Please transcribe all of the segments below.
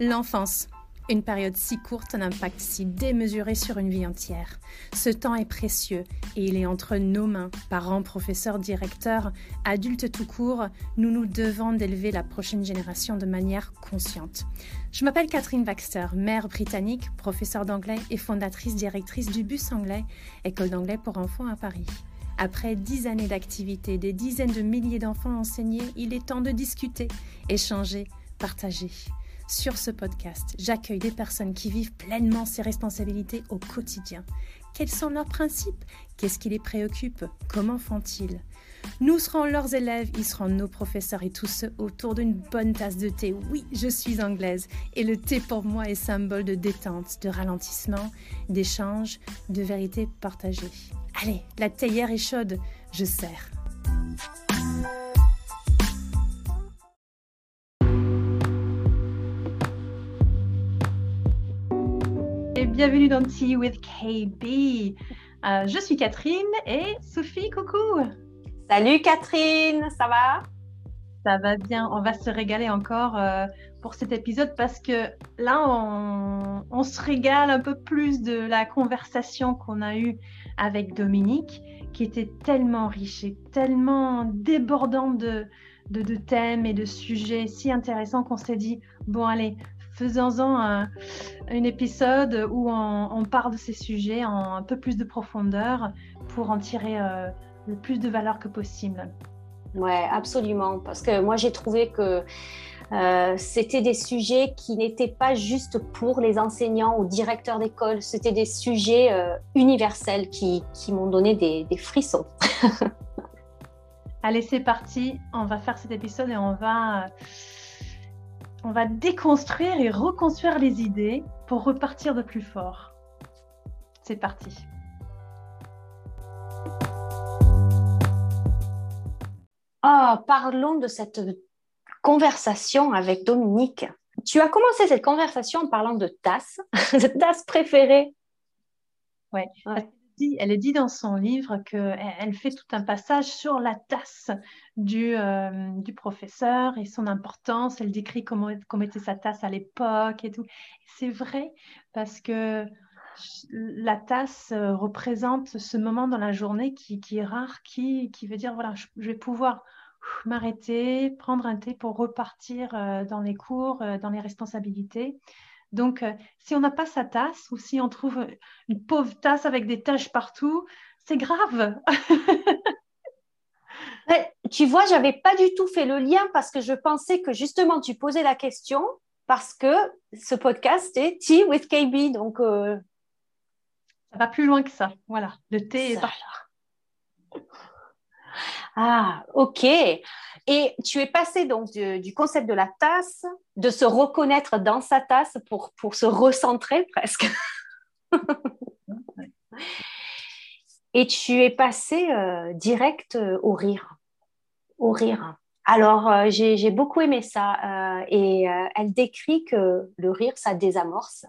L'enfance. Une période si courte, un impact si démesuré sur une vie entière. Ce temps est précieux et il est entre nos mains. Parents, professeurs, directeurs, adultes tout court, nous nous devons d'élever la prochaine génération de manière consciente. Je m'appelle Catherine Baxter, mère britannique, professeure d'anglais et fondatrice directrice du Bus Anglais, école d'anglais pour enfants à Paris. Après dix années d'activité, des dizaines de milliers d'enfants enseignés, il est temps de discuter, échanger, partager. Sur ce podcast, j'accueille des personnes qui vivent pleinement ces responsabilités au quotidien. Quels sont leurs principes? Qu'est-ce qui les préoccupe? Comment font-ils? Nous serons leurs élèves, ils seront nos professeurs et tous ceux autour d'une bonne tasse de thé. Oui, je suis anglaise et le thé pour moi est symbole de détente, de ralentissement, d'échange, de vérité partagée. Allez, la théière est chaude, je sers. Bienvenue dans Tea with KB. Euh, je suis Catherine et Sophie, coucou. Salut Catherine, ça va? Ça va bien, on va se régaler encore euh, pour cet épisode parce que là, on, on, se régale un peu plus de la conversation qu'on a eue avec Dominique, qui était tellement riche et tellement débordante de, de, de thèmes et de sujets si intéressants qu'on s'est dit, bon allez, faisons-en un, épisode où on, parle de ces sujets en un peu plus de profondeur pour en tirer euh, le plus de valeur que possible. Ouais, absolument. Parce que moi, j'ai trouvé que euh, c'était des sujets qui n'étaient pas juste pour les enseignants ou directeurs d'école. C'était des sujets euh, universels qui, qui m'ont donné des, des frissons. Allez, c'est parti. On va faire cet épisode et on va on va déconstruire et reconstruire les idées pour repartir de plus fort. C'est parti. Oh, parlons de cette conversation avec Dominique. Tu as commencé cette conversation en parlant de tasse, de tasse préférée. Oui, ouais elle dit dans son livre qu'elle fait tout un passage sur la tasse du, euh, professeur et son importance. Elle décrit comment, était sa tasse à l'époque et tout. C'est vrai parce que la tasse euh, représente ce moment dans la journée qui, est rare, qui, qui, veut dire voilà, je, vais pouvoir m'arrêter, prendre un thé pour repartir euh, dans les cours, dans les responsabilités. Donc, euh, si on n'a pas sa tasse ou si on trouve une pauvre tasse avec des taches partout, c'est grave. tu vois, j'avais pas du tout fait le lien parce que je pensais que justement tu posais la question parce que ce podcast est Tea with KB. Donc, euh, ça va plus loin que ça. Voilà, le thé est Ah, ok. Et tu es passé donc du, concept de la tasse, de se reconnaître dans sa tasse pour, pour se recentrer presque. Et tu es passé euh, direct euh, au rire. Au rire. Alors, euh, j'ai beaucoup aimé ça. et elle décrit que le rire, ça désamorce.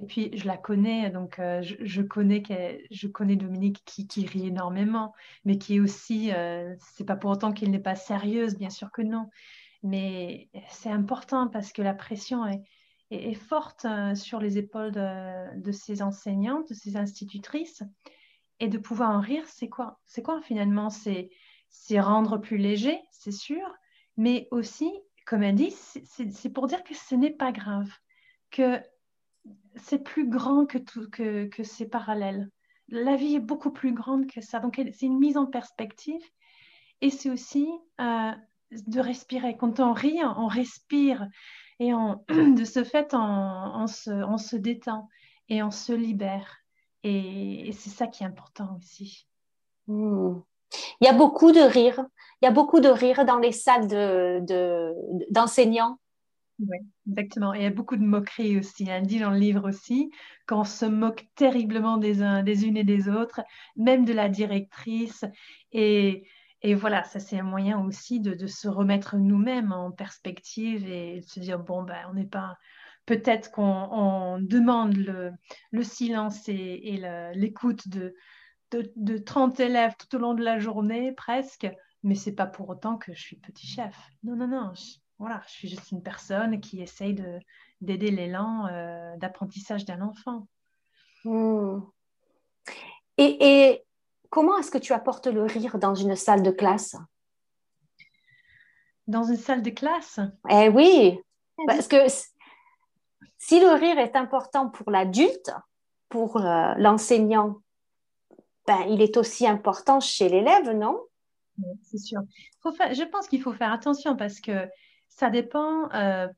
Et puis, je la connais, donc euh, je, connais je connais Dominique qui, rit énormément, mais qui est aussi, euh, c'est pas pour autant qu'il n'est pas sérieuse, bien sûr que non. Mais c'est important parce que la pression est, est, forte euh, sur les épaules de, de, ces enseignantes, de ces institutrices. Et de pouvoir en rire, c'est quoi? C'est quoi finalement? C'est rendre plus léger, c'est sûr, mais aussi, comme elle dit, c'est pour dire que ce n'est pas grave, que c'est plus grand que, ces parallèles. La vie est beaucoup plus grande que ça. Donc, c'est une mise en perspective. Et c'est aussi euh, de respirer. Quand on rit, on respire. Et on, de ce fait, on, se, détend et on se libère. Et, c'est ça qui est important aussi. Hmm. Il y a beaucoup de rire. Il y a beaucoup de rire dans les salles d'enseignants. De, oui, exactement. Et il y a beaucoup de moqueries aussi. Elle dit dans le livre aussi qu'on se moque terriblement des uns, des unes et des autres, même de la directrice. Et, et voilà, ça c'est un moyen aussi de, de se remettre nous-mêmes en perspective et de se dire bon ben on n'est pas. Peut-être qu'on demande le, le, silence et, et l'écoute de, de, de 30 élèves tout au long de la journée presque, mais c'est pas pour autant que je suis petit chef. Non, non, non voilà, je suis juste une personne qui essaye d'aider l'élan euh, d'apprentissage d'un enfant. Hmm. Et, comment est-ce que tu apportes le rire dans une salle de classe? Dans une salle de classe? Eh oui, parce que si le rire est important pour l'adulte, pour euh, l'enseignant, ben, il est aussi important chez l'élève, non? C'est sûr. je pense qu'il faut faire attention parce que ça dépend euh,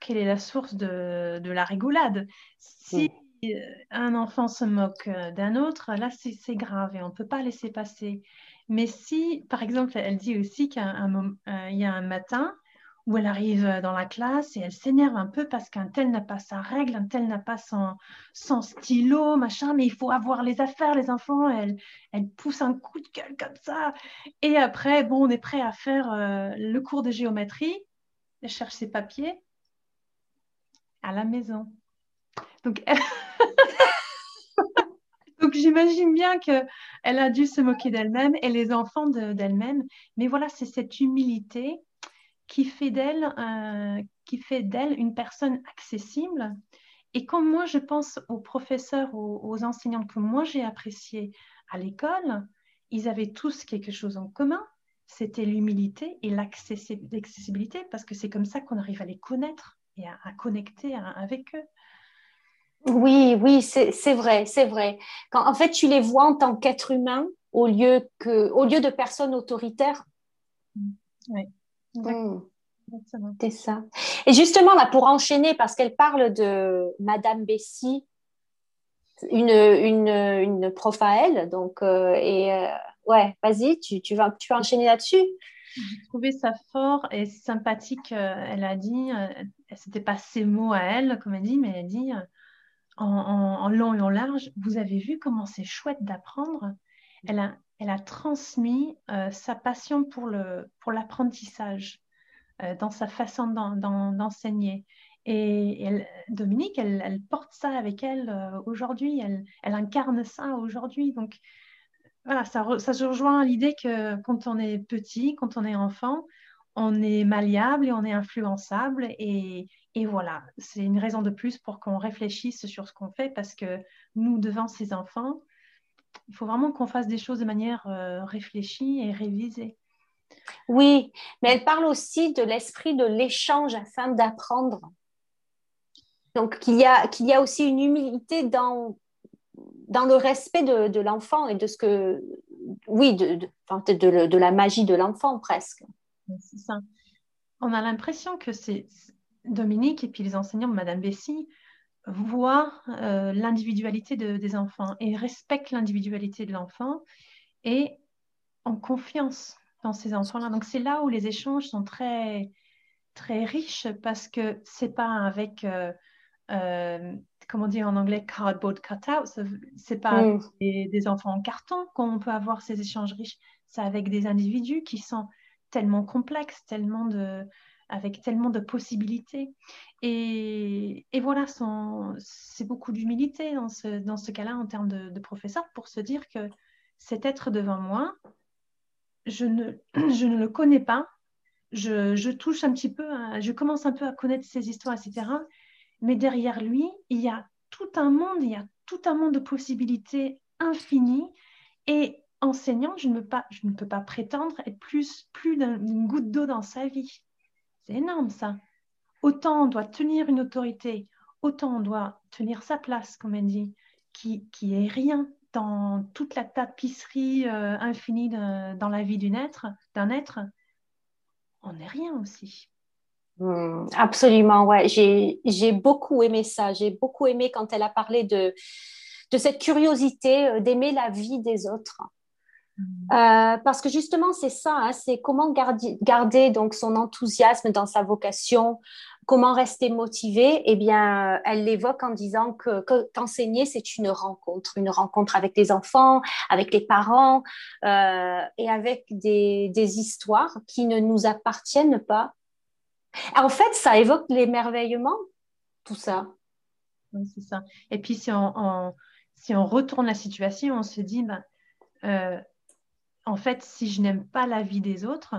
quelle est la source de, la rigolade. Si euh, un enfant se moque euh, d'un autre, là, c'est grave et on ne peut pas laisser passer. Mais si, par exemple, elle dit aussi qu'il y a un matin où elle arrive dans la classe et elle s'énerve un peu parce qu'un tel n'a pas sa règle, un tel n'a pas son, son, stylo, machin, mais il faut avoir les affaires, les enfants, elle, elle pousse un coup de gueule comme ça. Et après, bon, on est prêt à faire le cours de géométrie elle cherche ses papiers à la maison. Donc, j'imagine bien qu'elle a dû se moquer d'elle-même et les enfants d'elle-même. Mais voilà, c'est cette humilité qui fait d'elle une personne accessible. Et comme moi, je pense aux professeurs, aux, aux enseignants que moi j'ai appréciés à l'école, ils avaient tous quelque chose en commun c'était l'humilité et l'accessibilité, parce que c'est comme ça qu'on arrive à les connaître et à, connecter avec eux. Oui, oui, c'est vrai, c'est vrai. Quand en fait tu les vois en tant qu'être humain au lieu que, au lieu de personnes autoritaires. Mm. Oui. Mm. C'est ça. Et justement là, pour enchaîner, parce qu'elle parle de Madame Bessie, une, une, une prof à elle, donc euh, et euh, ouais, vas-y, tu, tu, vas, tu vas enchaîner là-dessus. J'ai trouvé ça fort et sympathique. Euh, elle a dit, euh, c'était pas ses mots à elle, comme elle dit, mais elle dit euh, en, long et en large, vous avez vu comment c'est chouette d'apprendre? Elle a, elle a transmis sa passion pour, le, pour l'apprentissage dans sa façon d'enseigner. Et, Dominique, elle, elle, porte ça avec elle aujourd'hui. Elle, elle incarne ça aujourd'hui. Donc, voilà, ça, se rejoint à l'idée que quand on est petit, quand on est enfant, on est malléable et on est influençable. Et, et voilà, c'est une raison de plus pour qu'on réfléchisse sur ce qu'on fait parce que nous, devant ces enfants, il faut vraiment qu'on fasse des choses de manière euh, réfléchie et révisée. Oui, mais elle parle aussi de l'esprit de l'échange afin d'apprendre. Donc, qu'il y, a, qu'il y a aussi une humilité dans dans le respect de, l'enfant et de ce que, oui, de, de, la magie de l'enfant presque. C'est ça. On a l'impression que c'est Dominique et puis les enseignants Madame Bessie voient euh, l'individualité des enfants et respectent l'individualité de l'enfant et ont confiance dans ces enfants-là. Donc c'est là où les échanges sont très très riches parce que c'est pas avec euh, euh, comment dire en anglais, cardboard cutout. C'est pas mm. des, enfants en carton qu'on peut avoir ces échanges riches. C'est avec des individus qui sont tellement complexes, tellement de, avec tellement de possibilités. Et, et voilà, c'est beaucoup d'humilité dans ce, dans ce cas-là en termes de, professeur pour se dire que cet être devant moi, je ne, je ne le connais pas. Je, je touche un petit peu, je commence un peu à connaître ses histoires, etc mais derrière lui, il y a tout un monde, il y a tout un monde de possibilités infinies. Et enseignant, je ne peux pas, prétendre être plus, plus d'une goutte d'eau dans sa vie. C'est énorme ça. Autant on doit tenir une autorité, autant on doit tenir sa place, comme elle dit, qui, qui est rien dans toute la tapisserie euh, infinie dans la vie d'un être, d'un être, on n'est rien aussi. Hmm, absolument, ouais. J'ai beaucoup aimé ça. J'ai beaucoup aimé quand elle a parlé de, de cette curiosité euh, d'aimer la vie des autres. Hmm. Euh, parce que justement, c'est ça, hein, c'est comment garder, garder, donc son enthousiasme dans sa vocation, comment rester motivé. Eh bien, elle l'évoque en disant que qu'enseigner, c'est une rencontre, une rencontre avec les enfants, avec les parents euh, et avec des, des histoires qui ne nous appartiennent pas, en fait, ça évoque l'émerveillement, tout ça. Oui, c'est ça. Et puis, si on, si on retourne la situation, on se dit, ben, euh, en fait, si je n'aime pas la vie des autres,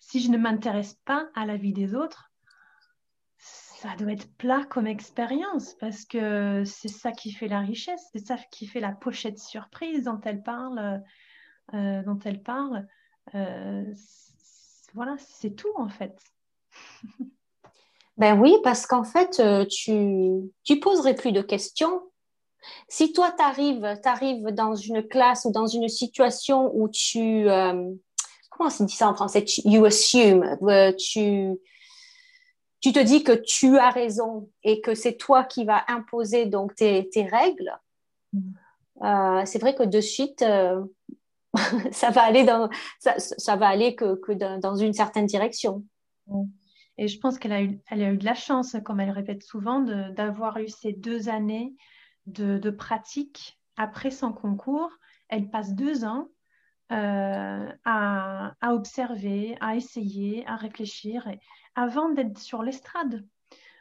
si je ne m'intéresse pas à la vie des autres, ça doit être plat comme expérience parce que c'est ça qui fait la richesse, c'est ça qui fait la pochette surprise dont elle parle. Euh, dont elle parle. Euh, voilà, c'est tout en fait. Ben oui, parce qu'en fait, euh, tu, tu poserais plus de questions. Si toi, tu arrives, dans une classe ou dans une situation où tu... comment on dit ça en français? You assume. tu, tu te dis que tu as raison et que c'est toi qui vas imposer donc tes, tes règles. Mm. c'est vrai que de suite, ça va aller dans ça, va aller que, que dans une certaine direction. Et je pense qu'elle a eu elle a eu de la chance, comme elle répète souvent, d'avoir eu ces deux années de, pratique après son concours. Elle passe deux ans euh, à, observer, à essayer, à réfléchir, avant d'être sur l'estrade,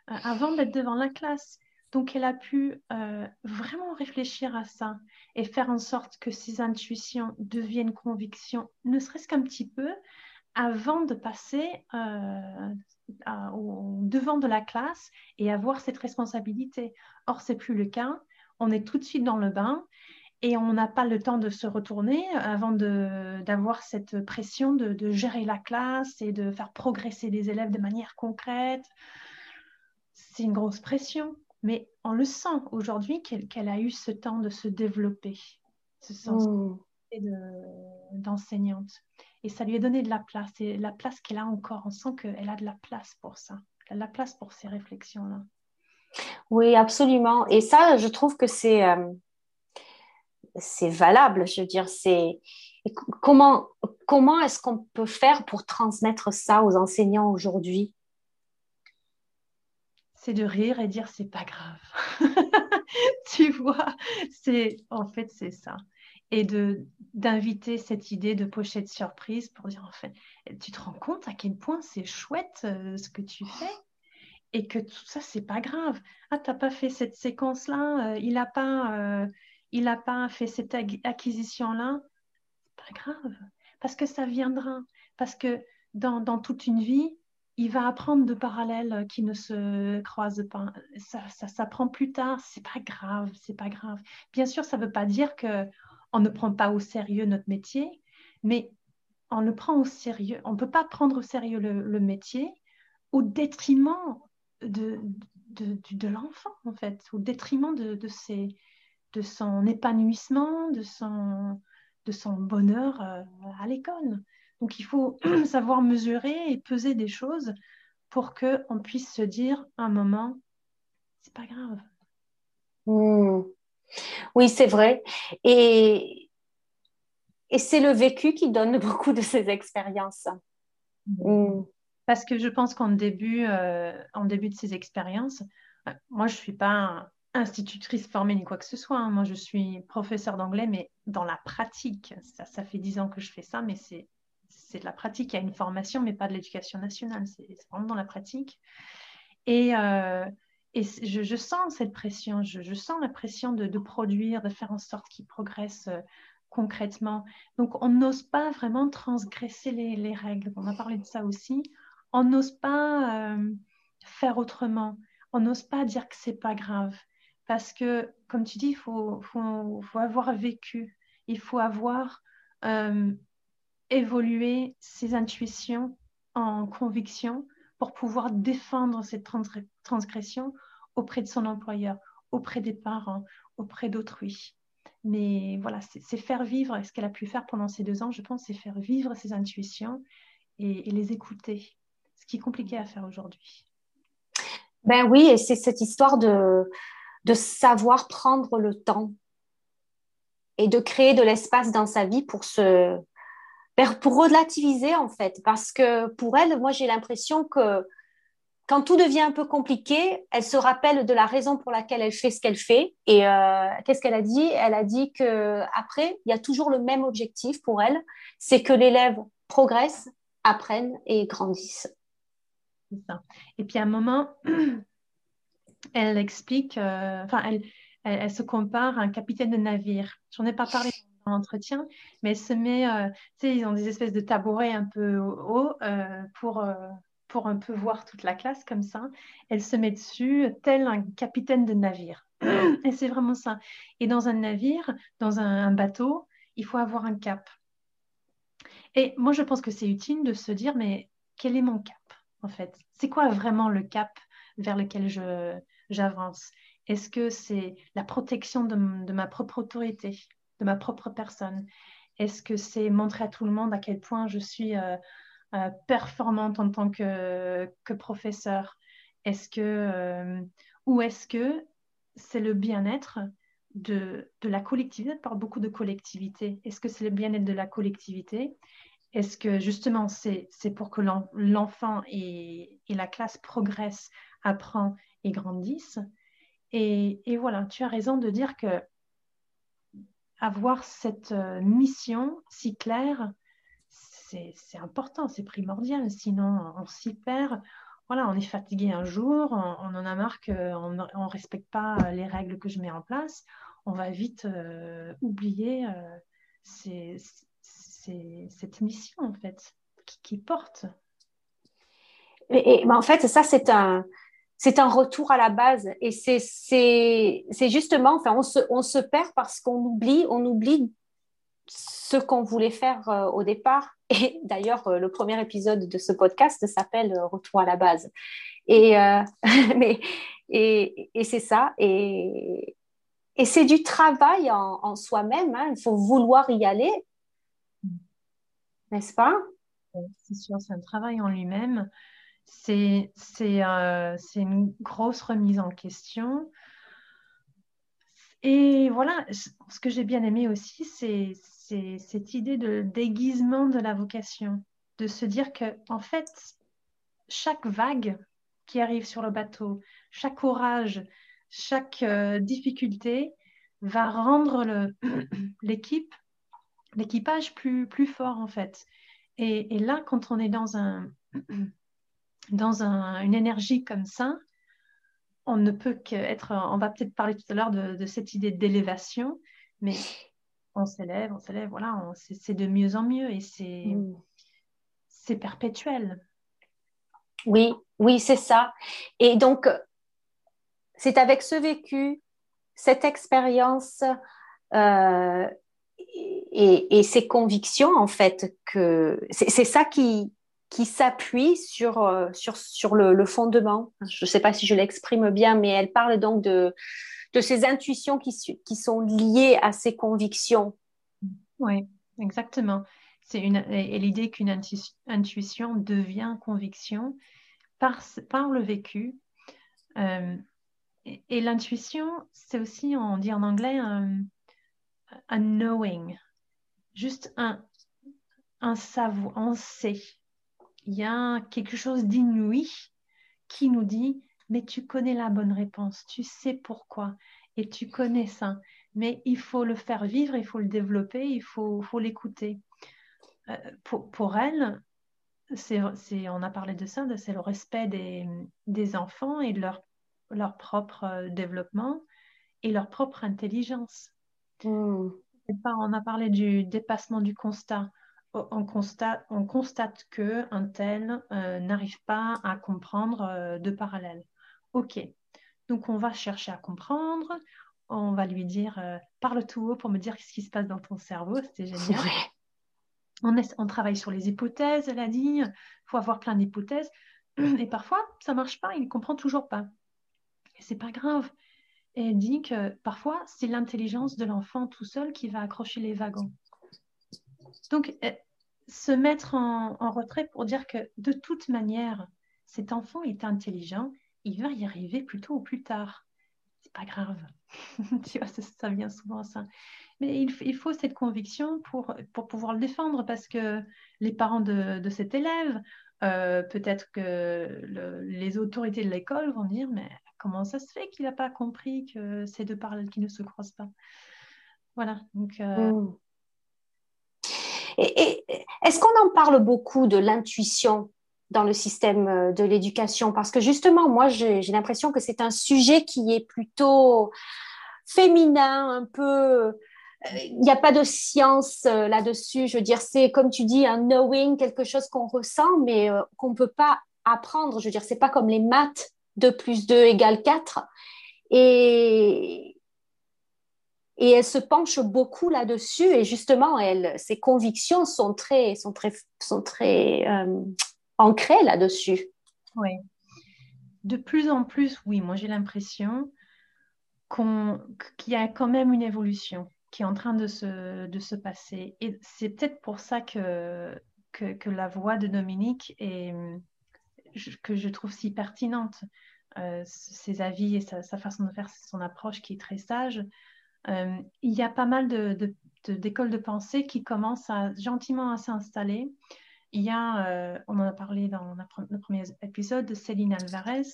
euh, avant d'être devant la classe. Donc, elle a pu euh, vraiment réfléchir à ça et faire en sorte que ses intuitions deviennent convictions, ne serait-ce qu'un petit peu, avant de passer au devant de la classe et avoir cette responsabilité. Or, c'est plus le cas. On est tout de suite dans le bain et on n'a pas le temps de se retourner avant d'avoir cette pression de, gérer la classe et de faire progresser les élèves de manière concrète. C'est une grosse pression. Mais on le sent aujourd'hui qu'elle a eu ce temps de se développer, ce sens mmh. D'enseignante. Et ça lui a donné de la place. Et la place qu'elle a encore, on sent qu'elle a de la place pour ça. Elle a de la place pour ces réflexions-là. Oui, absolument. Et ça, je trouve que c'est euh, valable. Je veux dire, c'est comment comment est-ce qu'on peut faire pour transmettre ça aux enseignants aujourd'hui? C'est de rire et dire c'est pas grave. tu vois, c'est en fait c'est ça. Et de d'inviter cette idée de pochette surprise pour dire en fait, tu te rends compte à quel point c'est chouette euh, ce que tu fais et que tout ça c'est pas grave. Ah t'as pas fait cette séquence là, euh, il a pas euh, il a pas fait cette acquisition là, pas grave parce que ça viendra parce que dans, dans toute une vie il va apprendre de parallèles qui ne se croisent pas. Ça, ça s'apprend plus tard, c'est pas grave, c'est pas grave. Bien sûr, ça veut pas dire que on ne prend pas au sérieux notre métier, mais on le prend au sérieux. On ne peut pas prendre au sérieux le, métier au détriment de, de, l'enfant, en fait, au détriment de, de, ses, de son épanouissement, de son, de son bonheur euh, à l'école. Donc il faut savoir mesurer et peser des choses pour qu'on puisse se dire un moment, c'est pas grave. Hmm. Oui, c'est vrai. Et, et c'est le vécu qui donne beaucoup de ces expériences. Hmm. Parce que je pense qu'en début, euh, en début de ces expériences, euh, moi, je ne suis pas institutrice formée ni quoi que ce soit. Hein. Moi, je suis professeur d'anglais, mais dans la pratique. Ça, ça fait dix ans que je fais ça, mais c'est c'est de la pratique. Il y a une formation, mais pas de l'éducation nationale. C'est vraiment dans la pratique. Et, euh, et je, sens cette pression. Je, sens la pression de, produire, de faire en sorte qu'ils progressent euh, concrètement. Donc, on n'ose pas vraiment transgresser les, règles. On a parlé de ça aussi. On n'ose pas euh, faire autrement. On n'ose pas dire que c'est pas grave. Parce que, comme tu dis, il faut, avoir vécu. Il faut avoir évoluer ses intuitions en conviction pour pouvoir défendre cette transgression auprès de son employeur, auprès des parents, auprès d'autrui. Mais voilà, c'est faire vivre ce qu'elle a pu faire pendant ces deux ans, je pense, c'est faire vivre ses intuitions et, les écouter, ce qui est compliqué à faire aujourd'hui. Ben oui, et c'est cette histoire de, de savoir prendre le temps et de créer de l'espace dans sa vie pour se, pour relativiser en fait, parce que pour elle, moi j'ai l'impression que quand tout devient un peu compliqué, elle se rappelle de la raison pour laquelle elle fait ce qu'elle fait. Et euh, qu'est-ce qu'elle a dit? Elle a dit que après, il y a toujours le même objectif pour elle, c'est que l'élève progresse, apprenne et grandisse. Et puis à un moment, elle explique, euh, enfin, elle, elle, se compare à un capitaine de navire. J'en ai pas parlé entretien, mais elle se met, euh, tu sais, ils ont des espèces de tabourets un peu hauts euh, pour, euh, pour un peu voir toute la classe comme ça. Elle se met dessus, tel un capitaine de navire. Et c'est vraiment ça. Et dans un navire, dans un, bateau, il faut avoir un cap. Et moi, je pense que c'est utile de se dire, mais quel est mon cap, en fait? C'est quoi vraiment le cap vers lequel j'avance? Est-ce que c'est la protection de, ma propre autorité, de ma propre personne. Est-ce que c'est montrer à tout le monde à quel point je suis euh, euh, performante en tant que, que professeur? Est-ce que euh, ou est-ce que c'est le bien-être de, de, la collectivité parle beaucoup de collectivité. Est-ce que c'est le bien-être de la collectivité? Est-ce que justement c'est pour que l'enfant et, et, la classe progressent, apprend et grandissent et, et, voilà, tu as raison de dire que avoir cette euh, mission si claire, c'est important, c'est primordial. Sinon, on s'y perd. Voilà, on est fatigué un jour, on, en a marre qu'on ne respecte pas les règles que je mets en place. On va vite euh, oublier euh, cette mission, en fait, qui, porte. Et, en fait, ça, c'est un, c'est un retour à la base. Et c'est justement, enfin, on se, on se perd parce qu'on oublie, on oublie ce qu'on voulait faire euh, au départ. Et d'ailleurs, euh, le premier épisode de ce podcast s'appelle euh, Retour à la base. Et, mais, et, et c'est ça. Et, et c'est du travail en, soi-même. Hein. Il faut vouloir y aller. N'est-ce pas? C'est sûr, c'est un travail en lui-même. C'est une grosse remise en question. Et voilà, ce que j'ai bien aimé aussi, c'est c'est cette idée de déguisement de la vocation, de se dire que en fait, chaque vague qui arrive sur le bateau, chaque orage, chaque euh, difficulté va rendre l'équipe, l'équipage plus, plus fort en fait. Et, là, quand on est dans, un, dans une énergie comme ça, on ne peut qu'être, on va peut-être parler tout à l'heure de, de cette idée d'élévation, mais on s'élève, on s'élève, voilà, c'est de mieux en mieux et c'est c'est perpétuel. Oui, oui, c'est ça. Et donc, c'est avec ce vécu, cette expérience euh, et, ces convictions, en fait, que c'est ça qui, qui s'appuie sur, euh, sur, sur le, fondement. Je ne sais pas si je l'exprime bien, mais elle parle donc de, de ces intuitions qui, sont liées à ces convictions. Oui, exactement. C'est une, et l'idée qu'une intuition devient conviction par, par le vécu. Euh, et, l'intuition, c'est aussi, on dit en anglais, un, knowing, juste un, un savoir, on sait. Il y a quelque chose d'inouï qui nous dit mais tu connais la bonne réponse, tu sais pourquoi et tu connais ça. Mais il faut le faire vivre, il faut le développer, il faut, faut l'écouter. Euh, pour, pour, elle, c'est, on a parlé de ça, c'est le respect des, des, enfants et de leur, leur propre euh, développement et leur propre intelligence. Pas, on a parlé du dépassement du constat. On constate, on constate que un tel euh, n'arrive pas à comprendre de parallèle. Ok, donc on va chercher à comprendre, on va lui dire euh, parle tout haut pour me dire ce qui se passe dans ton cerveau, c'était génial. On, on, travaille sur les hypothèses, elle a dit, il faut avoir plein d'hypothèses. Et parfois, ça ne marche pas, il ne comprend toujours pas. C'est pas grave. Et elle dit que parfois, c'est l'intelligence de l'enfant tout seul qui va accrocher les wagons. Donc, euh, se mettre en, retrait pour dire que de toute manière, cet enfant est intelligent il va y arriver plus tôt ou plus tard. C'est pas grave. tu vois, ça, vient souvent ça. Mais il, faut cette conviction pour, pour pouvoir le défendre parce que les parents de, cet élève, euh, peut-être que les autorités de l'école vont dire mais comment ça se fait qu'il n'a pas compris que c'est deux parallèles qui ne se croisent pas? Voilà. Donc. Euh, mmh. Et est-ce qu'on en parle beaucoup de l'intuition dans le système euh, de l'éducation? Parce que justement, moi, j'ai l'impression que c'est un sujet qui est plutôt féminin, un peu il n'y a pas de science là-dessus. Je veux dire, c'est comme tu dis, un knowing, quelque chose qu'on ressent, mais qu'on ne peut pas apprendre. Je veux dire, c'est pas comme les maths, 2 plus 2 égale 4. Et, et elle se penche beaucoup là-dessus et justement, elle, ses convictions sont très, sont très, sont très euh, ancrées là-dessus. Oui. De plus en plus, oui, moi j'ai l'impression qu'il y a quand même une évolution qui est en train de se, de se passer. Et c'est peut-être pour ça que, que, la voix de Dominique est, que je trouve si pertinente. Euh, ses avis et sa, façon de faire son approche qui est très sage. Euh, il y a pas mal d'écoles de, pensée qui commencent gentiment à s'installer. Il y a, euh, on en a parlé dans le premier épisode, de Céline Alvarez,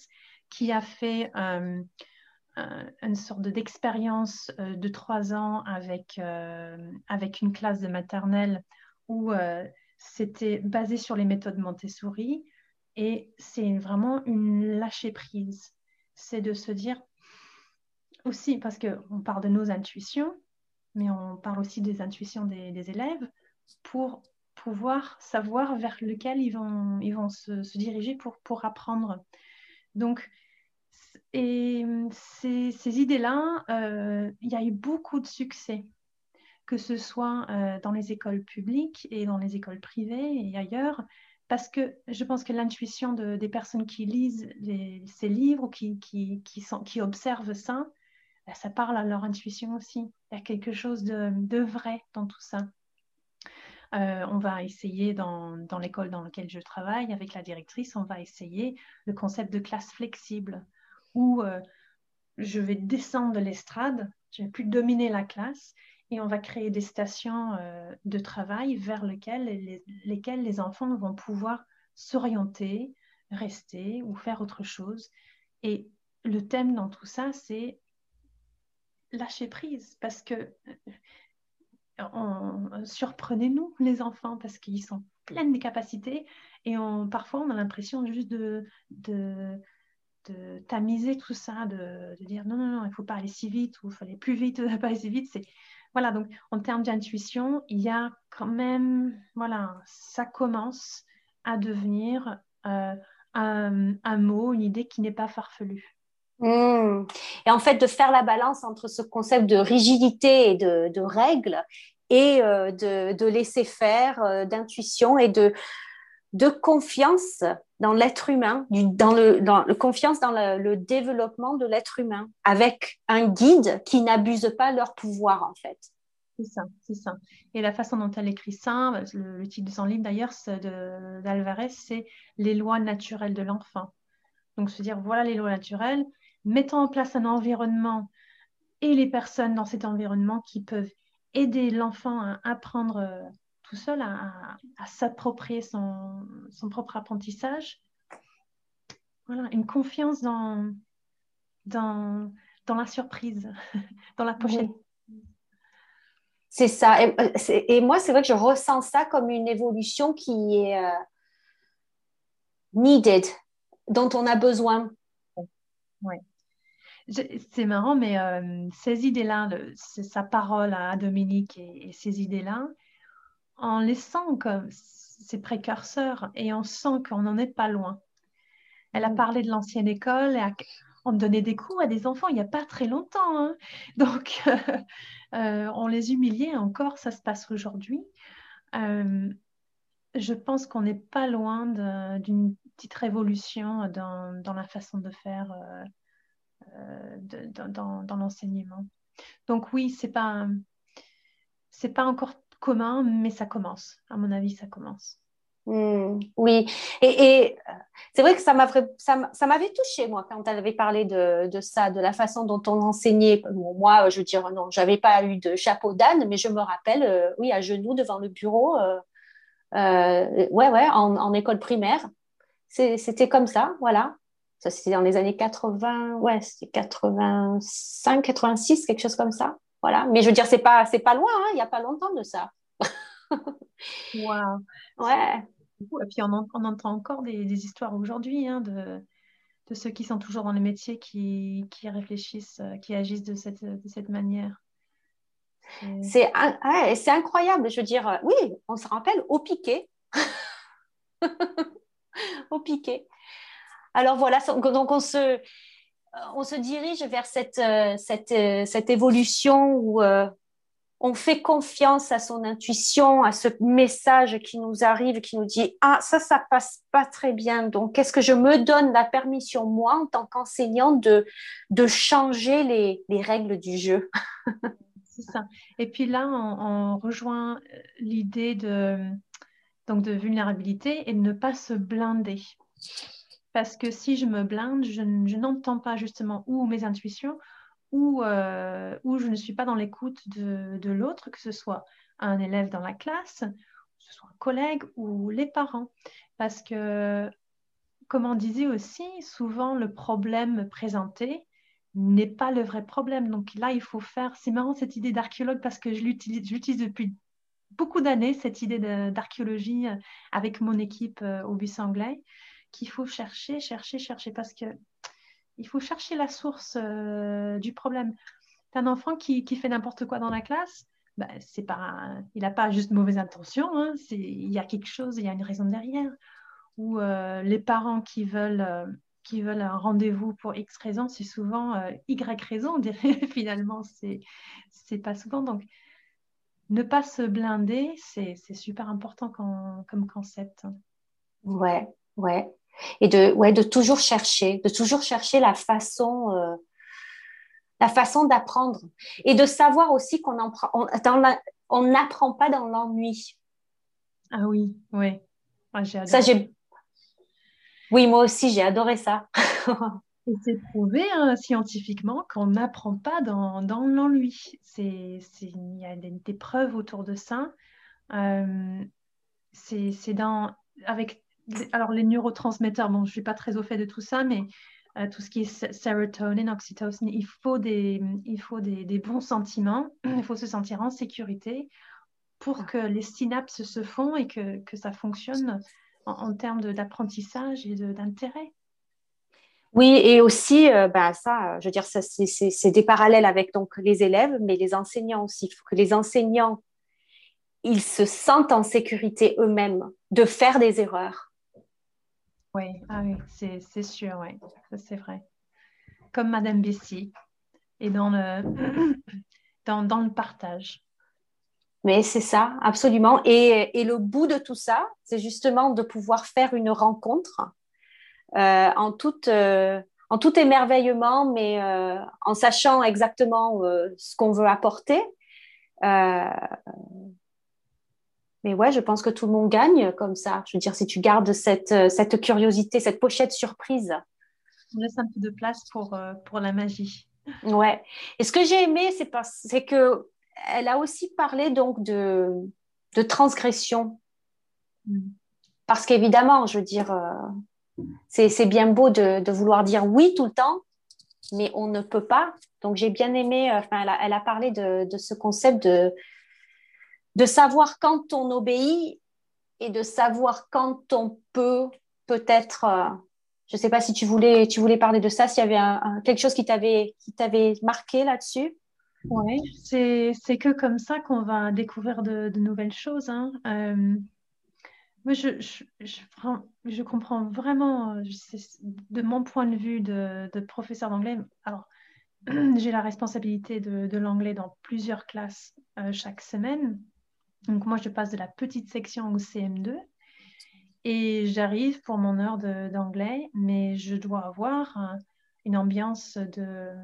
qui a fait euh, une sorte d'expérience de trois ans avec, avec une classe de maternelle où c'était basé sur les méthodes Montessori. Et c'est vraiment une lâcher prise. C'est de se dire, aussi parce qu'on parle de nos intuitions, mais on parle aussi des intuitions des, élèves pour pouvoir savoir vers lequel ils vont, ils vont se, diriger pour, pour apprendre. Donc, et ces, idées-là, euh, il y a eu beaucoup de succès, que ce soit euh, dans les écoles publiques et dans les écoles privées et ailleurs, parce que je pense que l'intuition de, des personnes qui lisent ces livres ou qui, qui, qui observent ça, bah, ça parle à leur intuition aussi. Il y a quelque chose de, vrai dans tout ça. Euh, on va essayer dans, l'école dans laquelle je travaille avec la directrice, on va essayer le concept de classe flexible où euh, je vais descendre de l'estrade, je vais plus dominer la classe et on va créer des stations euh, de travail vers lesquelles les, lesquelles les enfants vont pouvoir s'orienter, rester ou faire autre chose. Et le thème dans tout ça, c'est lâcher prise parce que euh, surprenez-nous les enfants parce qu'ils sont pleins de capacités et parfois on a l'impression juste de, de, tamiser tout ça, de, dire non, non, non, il faut pas aller si vite ou il aller plus vite, pas aller si vite. C'est, voilà, donc en termes d'intuition, il y a quand même, voilà, ça commence à devenir euh, un, un, mot, une idée qui n'est pas farfelue. Hmm. Et en fait, de faire la balance entre ce concept de rigidité et de, règles et euh, de, laisser faire, euh, d'intuition et de, confiance dans l'être humain, le, dans le, confiance dans le, développement de l'être humain, avec un guide qui n'abuse pas leur pouvoir, en fait. C'est ça, c'est ça. Et la façon dont elle écrit ça, le, titre de son livre d'ailleurs, d'Alvarez, c'est Les lois naturelles de l'enfant. Donc, se dire, voilà les lois naturelles, mettons en place un environnement et les personnes dans cet environnement qui peuvent aider l'enfant à apprendre euh, tout seul, à, s'approprier son, propre apprentissage. Voilà, une confiance dans, dans, dans la surprise, dans la pochette. C'est ça. Et, et moi, c'est vrai que je ressens ça comme une évolution qui est euh, needed, dont on a besoin. Oui. C'est marrant, mais euh, ces idées-là, sa parole à Dominique et, ces idées-là, on les sent comme ces précurseurs et on sent qu'on n'en est pas loin. Elle a mm. parlé de l'ancienne école et on donnait des cours à des enfants il n'y a pas très longtemps. Hein. Donc, euh, on les humiliait encore, ça se passe aujourd'hui. Euh, je pense qu'on n'est pas loin d'une petite révolution dans, dans, la façon de faire euh, dans, l'enseignement. Donc oui, c'est pas c'est pas encore commun, mais ça commence. À mon avis, ça commence. Hmm, oui, et, euh, c'est vrai que ça m'avait ça, m'avait touché moi quand elle avait parlé de, ça, de la façon dont on enseignait. moi, je veux dire, non, j'avais pas eu de chapeau d'âne, mais je me rappelle, euh, oui, à genoux devant le bureau, ouais, ouais, en, en école primaire, c'était comme ça, voilà. Ça, c'était dans les années 80, ouais, c'était 85, 86, quelque chose comme ça. Voilà. Mais je veux dire, c'est pas, c'est pas loin, hein, il n'y a pas longtemps de ça. wow. Ouais. Et puis, on, entend encore des, histoires aujourd'hui hein, de, de, ceux qui sont toujours dans les métiers qui, qui réfléchissent, euh, qui agissent de cette, de cette manière. C'est incroyable. Je veux dire, oui, on se rappelle au piqué. au piqué. Alors voilà, donc on se, on se dirige vers cette, euh, cette, euh, cette évolution où euh, on fait confiance à son intuition, à ce message qui nous arrive, qui nous dit ah ça ça passe pas très bien. Donc qu'est-ce que je me donne la permission moi en tant qu'enseignant de de changer les, les règles du jeu. Ça. Et puis là on, rejoint l'idée de de vulnérabilité et de ne pas se blinder. Parce que si je me blinde, je, n'entends pas justement où mes intuitions, ou euh, je ne suis pas dans l'écoute de, l'autre, que ce soit un élève dans la classe, que ce soit un collègue ou les parents. Parce que, comme on disait aussi, souvent le problème présenté n'est pas le vrai problème. Donc là, il faut faire. C'est marrant cette idée d'archéologue parce que je l'utilise depuis beaucoup d'années, cette idée d'archéologie avec mon équipe euh, au bus anglais qu'il faut chercher, chercher, chercher, parce que il faut chercher la source euh, du problème. Un enfant qui, qui fait n'importe quoi dans la classe, ben, c'est pas, il n'a pas juste mauvaise intention, hein, il y a quelque chose, il y a une raison derrière. Ou euh, les parents qui veulent, euh, qui veulent un rendez-vous pour X raison, c'est souvent Y raison, finalement, c'est, pas souvent. Donc, ne pas se blinder, c'est, super important comme concept. Ouais, ouais et de, ouais, de toujours chercher, de toujours chercher la façon, euh, la façon d'apprendre et de savoir aussi qu'on on n'apprend pas dans l'ennui. Ah oui, oui. ça, j'ai... Oui, moi aussi, j'ai adoré ça. et c'est prouvé hein, scientifiquement qu'on n'apprend pas dans, dans l'ennui. C'est, il y a des, preuves autour de ça. Euh, c'est, c'est dans, avec alors les neurotransmetteurs, bon, je ne suis pas très au fait de tout ça, mais euh, tout ce qui est sérotonine, oxytocine, il faut, des, il faut des, bons sentiments, il faut se sentir en sécurité pour que les synapses se font et que, que ça fonctionne en, termes d'apprentissage et d'intérêt. Oui, et aussi, euh, bah, ça, je veux dire, c'est des parallèles avec donc les élèves, mais les enseignants aussi. Il faut que les enseignants, ils se sentent en sécurité eux-mêmes de faire des erreurs oui, ah oui c'est sûr, oui, c'est vrai. Comme Madame Bessie, et dans le, dans, dans le partage. Mais c'est ça, absolument. Et, et, le bout de tout ça, c'est justement de pouvoir faire une rencontre euh, en, toute, euh, en tout émerveillement, mais euh, en sachant exactement ce qu'on veut apporter. Mais ouais, je pense que tout le monde gagne comme ça. Je veux dire, si tu gardes cette, euh, cette curiosité, cette pochette surprise. On laisse un peu de place pour, euh, pour la magie. Ouais. Et ce que j'ai aimé, c'est, c'est que elle a aussi parlé donc de, de transgression. Mm. Parce qu'évidemment, je veux dire, euh, c'est, c'est bien beau de, de, vouloir dire oui tout le temps, mais on ne peut pas. Donc j'ai bien aimé, enfin, elle a, elle a parlé de, de ce concept de de savoir quand on obéit et de savoir quand on peut peut-être euh, je ne sais pas si tu voulais tu voulais parler de ça s'il y avait quelque chose qui t'avait marqué là-dessus oui c'est, que comme ça qu'on va découvrir de, nouvelles choses hein. euh, moi je, je, comprends vraiment de mon point de vue de, professeur d'anglais alors j'ai la responsabilité de, l'anglais dans plusieurs classes euh, chaque semaine donc moi, je passe de la petite section au CM2 et j'arrive pour mon heure d'anglais, mais je dois avoir une ambiance de,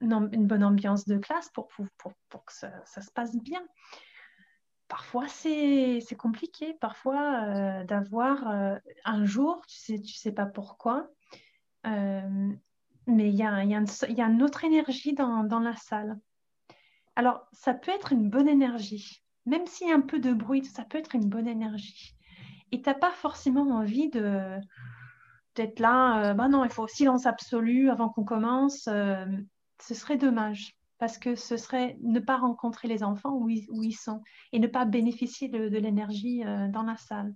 une, bonne ambiance de classe pour, que ça, se passe bien. Parfois, c'est compliqué, parfois euh, d'avoir euh, un jour, tu sais, tu sais pas pourquoi, euh, mais il y a, une autre énergie dans la salle. Alors, ça peut être une bonne énergie. Même s'il y a un peu de bruit, ça peut être une bonne énergie. Et tu n'as pas forcément envie de d'être là, euh, bah non, il faut silence absolu avant qu'on commence. Euh, ce serait dommage parce que ce serait ne pas rencontrer les enfants où ils, sont et ne pas bénéficier de, l'énergie euh, dans la salle.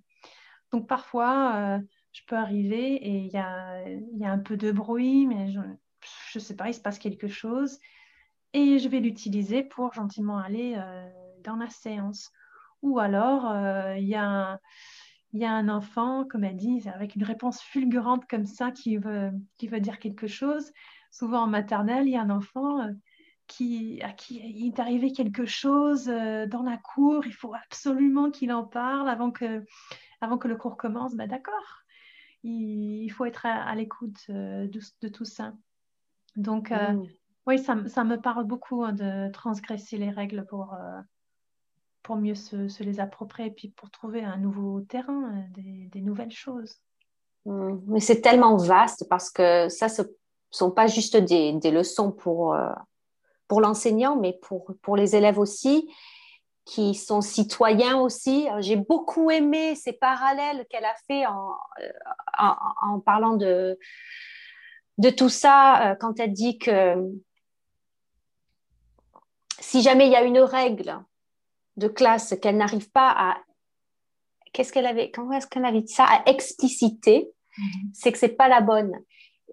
Donc parfois, je peux arriver et il y a, y a, un peu de bruit, mais je ne sais pas, il se passe quelque chose et je vais l'utiliser pour gentiment aller euh, dans la séance. Ou alors, euh, il y, a un enfant, comme elle dit, avec une réponse fulgurante comme ça qui veut, dire quelque chose. Souvent en maternelle, il y a un enfant euh, qui, à qui il est arrivé quelque chose dans la cour, il faut absolument qu'il en parle avant que, avant que le cours commence. Ben, D'accord, il, faut être à, l'écoute de, tout ça. Donc, mmh. Oui, ça, me parle beaucoup hein, de transgresser les règles pour, euh, pour mieux se, les approprier et puis pour trouver un nouveau terrain, euh, des, nouvelles choses. Mmh. mais c'est tellement vaste parce que ça, ce ne sont pas juste des, leçons pour, euh, pour l'enseignant, mais pour, pour les élèves aussi qui sont citoyens aussi. J'ai beaucoup aimé ces parallèles qu'elle a fait en, en, parlant de, de tout ça quand elle dit que si jamais il y a une règle de classe qu'elle n'arrive pas à qu'est-ce qu'elle avait comment est-ce qu'elle avait dit ça à expliciter mhm. c'est que c'est pas la bonne.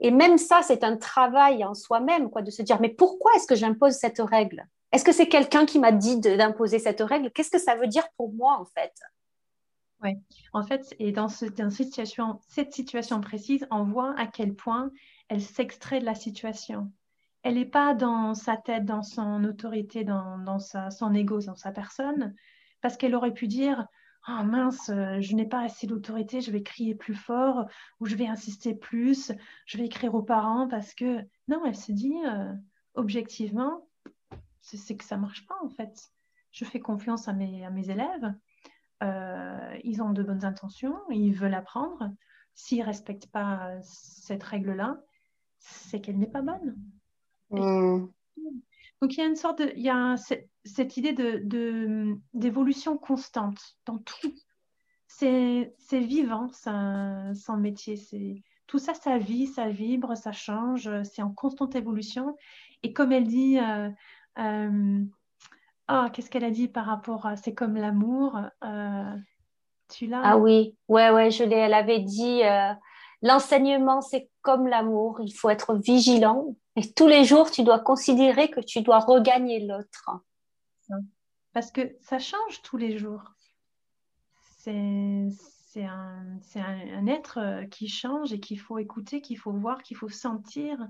Et même ça c'est un travail en soi-même quoi de se dire mais pourquoi est-ce que j'impose cette règle? Est-ce que c'est quelqu'un qui m'a dit d'imposer cette règle? Qu'est-ce que ça veut dire pour moi en fait? Oui, en fait, et dans, ce, dans cette, situation, cette situation précise, on voit à quel point elle s'extrait de la situation elle n'est pas dans sa tête, dans son autorité, dans, son ego, dans sa personne, parce qu'elle aurait pu dire Oh mince, je n'ai pas assez d'autorité, je vais crier plus fort ou je vais insister plus, je vais écrire aux parents parce que. Non, elle se dit euh, objectivement, c'est que ça ne marche pas en fait. Je fais confiance à mes, à mes élèves, euh, ils ont de bonnes intentions, ils veulent apprendre. S'ils ne respectent pas cette règle-là, c'est qu'elle n'est pas bonne. Donc il y a une sorte de, il y a cette idée de, d'évolution constante dans tout. C'est, c'est vivant, son métier. C'est, tout ça, ça vit, ça vibre, ça change, c'est en constante évolution. Et comme elle dit, euh, euh, oh, qu'est-ce qu'elle a dit par rapport à c'est comme l'amour euh, Tu l'as Ah oui, ouais, ouais, je l'ai. Elle avait dit l'enseignement, c'est comme l'amour, il faut être vigilant et tous les jours, tu dois considérer que tu dois regagner l'autre. Parce que ça change tous les jours. C'est un, un, être euh, qui change et qu'il faut écouter, qu'il faut voir, qu'il faut sentir.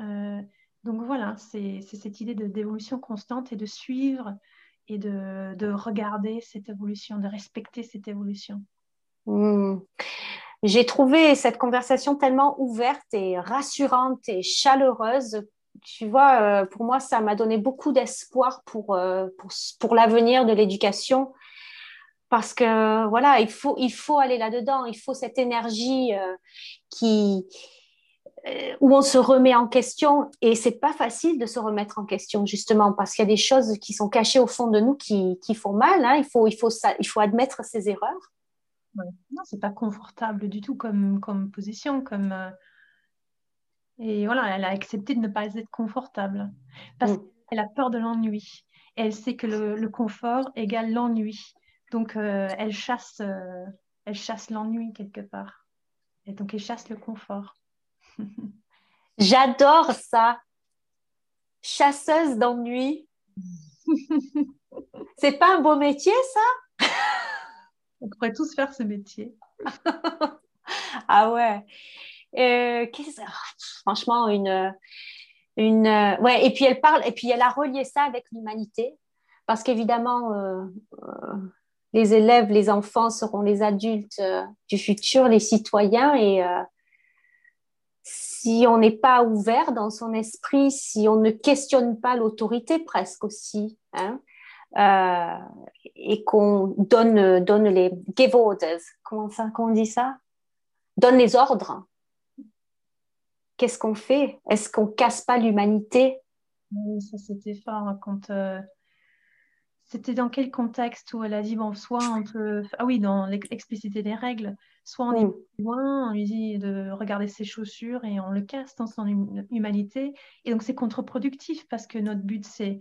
Euh, donc voilà, c'est cette idée d'évolution constante et de suivre et de, de, regarder cette évolution, de respecter cette évolution. Mmh j'ai trouvé cette conversation tellement ouverte et rassurante et chaleureuse. Tu vois, euh, pour moi, ça m'a donné beaucoup d'espoir pour, euh, pour, l'avenir de l'éducation. Parce que voilà, il faut, il faut aller là-dedans, il faut cette énergie euh, qui, où on se remet en question. Et c'est pas facile de se remettre en question, justement, parce qu'il y a des choses qui sont cachées au fond de nous qui, qui font mal. Hein. Il, faut, il, faut ça, il faut admettre ses erreurs. Non, c'est pas confortable du tout comme, comme position. Comme, euh, Et voilà, elle a accepté de ne pas être confortable parce mm. qu'elle a peur de l'ennui. Elle sait que le, confort égale l'ennui. Donc, euh, elle chasse, euh, elle chasse l'ennui quelque part. Et donc, elle chasse le confort. J'adore ça. Chasseuse d'ennui. c'est pas un beau métier, ça? On pourrait tous faire ce métier. ah ouais. Euh, franchement, une, une, ouais. Et puis elle parle, et puis elle a relié ça avec l'humanité, parce qu'évidemment, euh, euh, les élèves, les enfants seront les adultes du futur, les citoyens, et si on n'est pas ouvert dans son esprit, si on ne questionne pas l'autorité presque aussi, hein, euh, et qu'on donne, donne les comment, ça, comment on dit ça? Donne les ordres. Qu'est-ce qu'on fait? Est-ce qu'on casse pas l'humanité? Oui, ça c'était fort hein, quand. Euh, c'était dans quel contexte où elle a dit bon, soit on peut. Ah oui, dans l'explicité des règles, soit on est mm. loin, on lui dit de regarder ses chaussures et on le casse dans son hum, humanité. Et donc c'est contre-productif parce que notre but c'est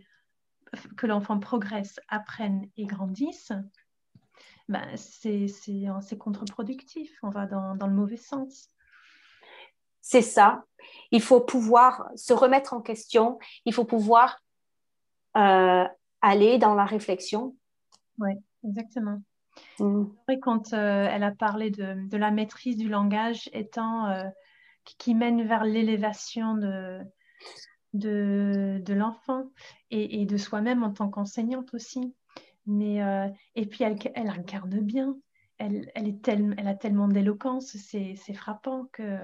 que l'enfant progresse, apprenne et grandisse, ben c'est contre-productif, on va dans, dans, le mauvais sens. C'est ça. Il faut pouvoir se remettre en question, il faut pouvoir euh, aller dans la réflexion. Oui, exactement. Mm. quand euh, elle a parlé de, la maîtrise du langage étant euh, qui, mène vers l'élévation de, de, l'enfant et, de soi-même en tant qu'enseignante aussi. Mais, et puis elle, elle incarne bien. Elle, elle, est elle a tellement d'éloquence, c'est frappant que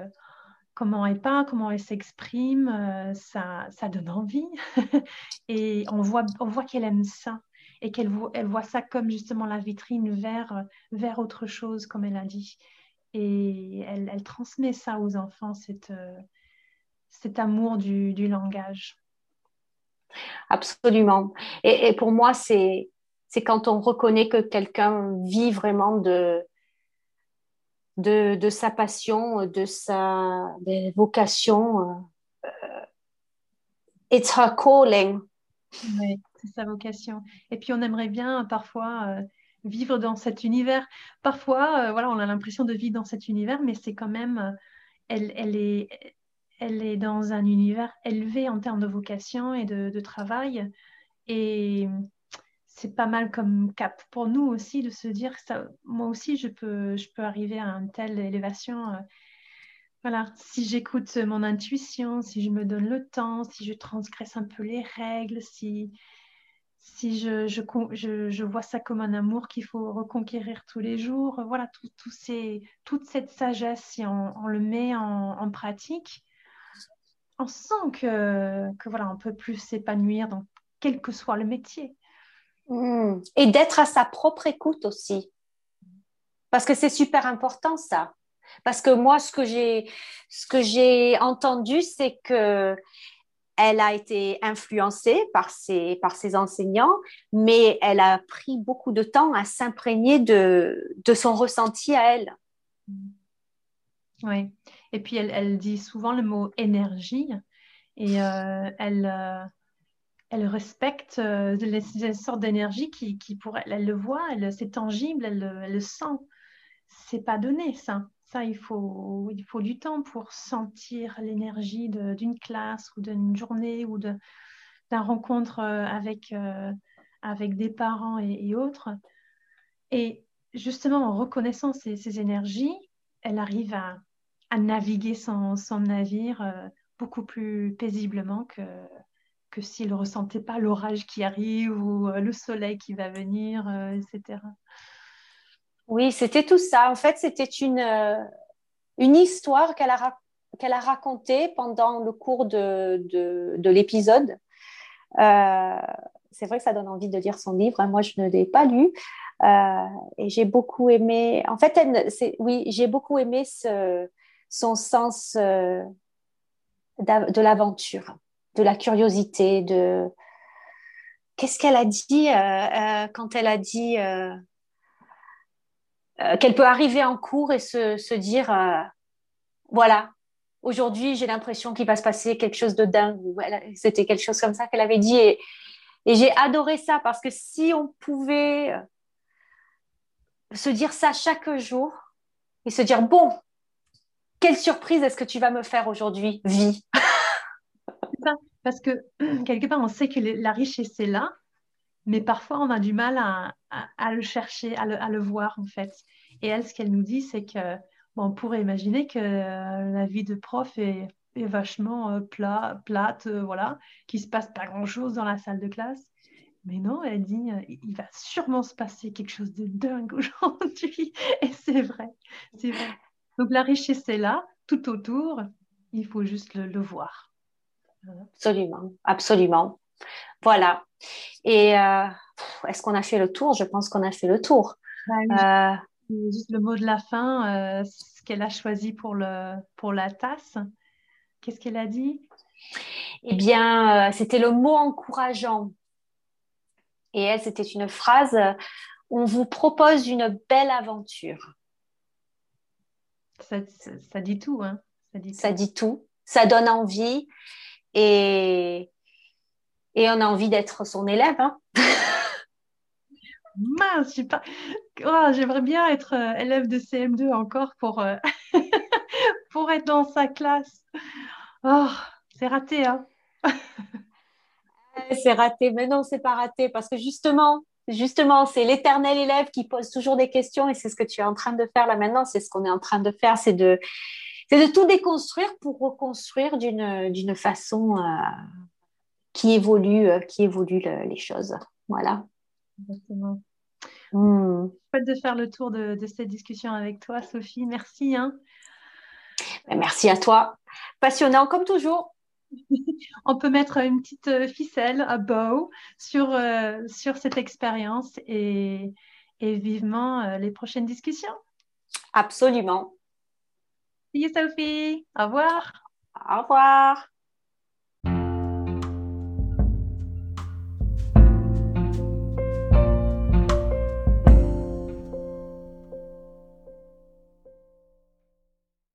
comment elle parle, comment elle s'exprime, euh, ça, ça donne envie. et on voit, on voit qu'elle aime ça et qu'elle voit, elle voit ça comme justement la vitrine vers, vers autre chose, comme elle a dit. Et elle, elle transmet ça aux enfants, cette, euh, cet amour du, du, langage. Absolument. Et, et pour moi, c'est quand on reconnaît que quelqu'un vit vraiment de, de, sa passion, de sa vocation. Euh, it's her calling. Oui, c'est sa vocation. Et puis on aimerait bien parfois euh, vivre dans cet univers. Parfois, euh, voilà, on a l'impression de vivre dans cet univers, mais c'est quand même, elle, elle, est, elle est dans un univers élevé en termes de vocation et de, travail. Et c'est pas mal comme cap pour nous aussi de se dire ça, moi aussi je peux, je peux arriver à une telle élévation. Euh, voilà, si j'écoute mon intuition, si je me donne le temps, si je transgresse un peu les règles, si, si je, je, je, vois ça comme un amour qu'il faut reconquérir tous les jours, voilà, tout, ces, toute cette sagesse, si on, le met en, pratique, on sent que, que voilà, on peut plus s'épanouir dans quel que soit le métier. Hmm. Et d'être à sa propre écoute aussi. Parce que c'est super important ça. Parce que moi, ce que j'ai, ce que j'ai entendu, c'est que elle a été influencée par ses, par ses enseignants, mais elle a pris beaucoup de temps à s'imprégner de, de son ressenti à elle. Oui. Et puis, elle, elle dit souvent le mot énergie. Et euh, elle, euh, elle respecte euh, les, sortes d'énergie qui, qui pour elle, elle le voit, c'est tangible, elle, le sent. C'est pas donné, ça. Ça, il faut, il faut du temps pour sentir l'énergie d'une classe ou d'une journée ou d'un rencontre euh, avec, avec des parents et, autres. Et justement, en reconnaissant ces, énergies, elle arrive à, à naviguer son, navire beaucoup plus paisiblement que, que s'il ne ressentait pas l'orage qui arrive ou euh, le soleil qui va venir, euh, etc. Oui, c'était tout ça. En fait, c'était une, euh, une histoire qu'elle a, qu'elle a racontée pendant le cours de, de, l'épisode. c'est vrai que ça donne envie de lire son livre. Moi, je ne l'ai pas lu. et j'ai beaucoup aimé. En fait, oui, j'ai beaucoup aimé ce, son sens de l'aventure de la curiosité, de qu'est-ce qu'elle a dit euh, euh, quand elle a dit euh, qu'elle peut arriver en cours et se, dire voilà, aujourd'hui j'ai l'impression qu'il va se passer quelque chose de dingue. C'était quelque chose comme ça qu'elle avait dit et j'ai adoré ça parce que si on pouvait se dire ça chaque jour et se dire bon, quelle surprise est-ce que tu vas me faire aujourd'hui, vie? Parce que quelque part, on sait que la richesse est là, mais parfois on a du mal à, le chercher, à le, voir en fait. Et elle, ce qu'elle nous dit, c'est que bon, on pourrait imaginer que euh, la vie de prof est, vachement euh, plat, plate, euh, voilà, qu'il se passe pas grand-chose dans la salle de classe. Mais non, elle dit, il va sûrement se passer quelque chose de dingue aujourd'hui. Et c'est vrai, c'est vrai. Donc la richesse est là, tout autour. Il faut juste le voir. Absolument, absolument. Voilà. Et euh, est-ce qu'on a fait le tour? Je pense qu'on a fait le tour. Bah euh, juste le mot de la fin, euh, ce qu'elle a choisi pour, le, pour la tasse. Qu'est-ce qu'elle a dit? Eh bien, c'était le mot encourageant. Et elle, c'était une phrase on vous propose une belle aventure. Ça, dit tout, hein ça dit, ça dit tout. Ça donne envie. Et, et on a envie d'être son élève. Hein. Mince, pas... Oh, j'aimerais bien être euh, élève de CM2 encore pour, euh, pour être dans sa classe. Oh, c'est raté, hein c'est raté. Mais non, c'est pas raté parce que justement, justement, c'est l'éternel élève qui pose toujours des questions et c'est ce que tu es en train de faire là maintenant. C'est ce qu'on est en train de faire, c'est de, c'est de tout déconstruire pour reconstruire d'une, d'une façon euh, qui évolue, euh, qui évolue les choses. Voilà. Exactement. Hmm. de faire le tour de, cette discussion avec toi, Sophie. Merci. Hein. Ben, merci à toi. Passionnant comme toujours. On peut mettre une petite euh, ficelle, un bow, sur, euh, sur cette expérience et, et vivement euh, les prochaines discussions. Absolument. See you, Sophie. Au revoir. Au revoir.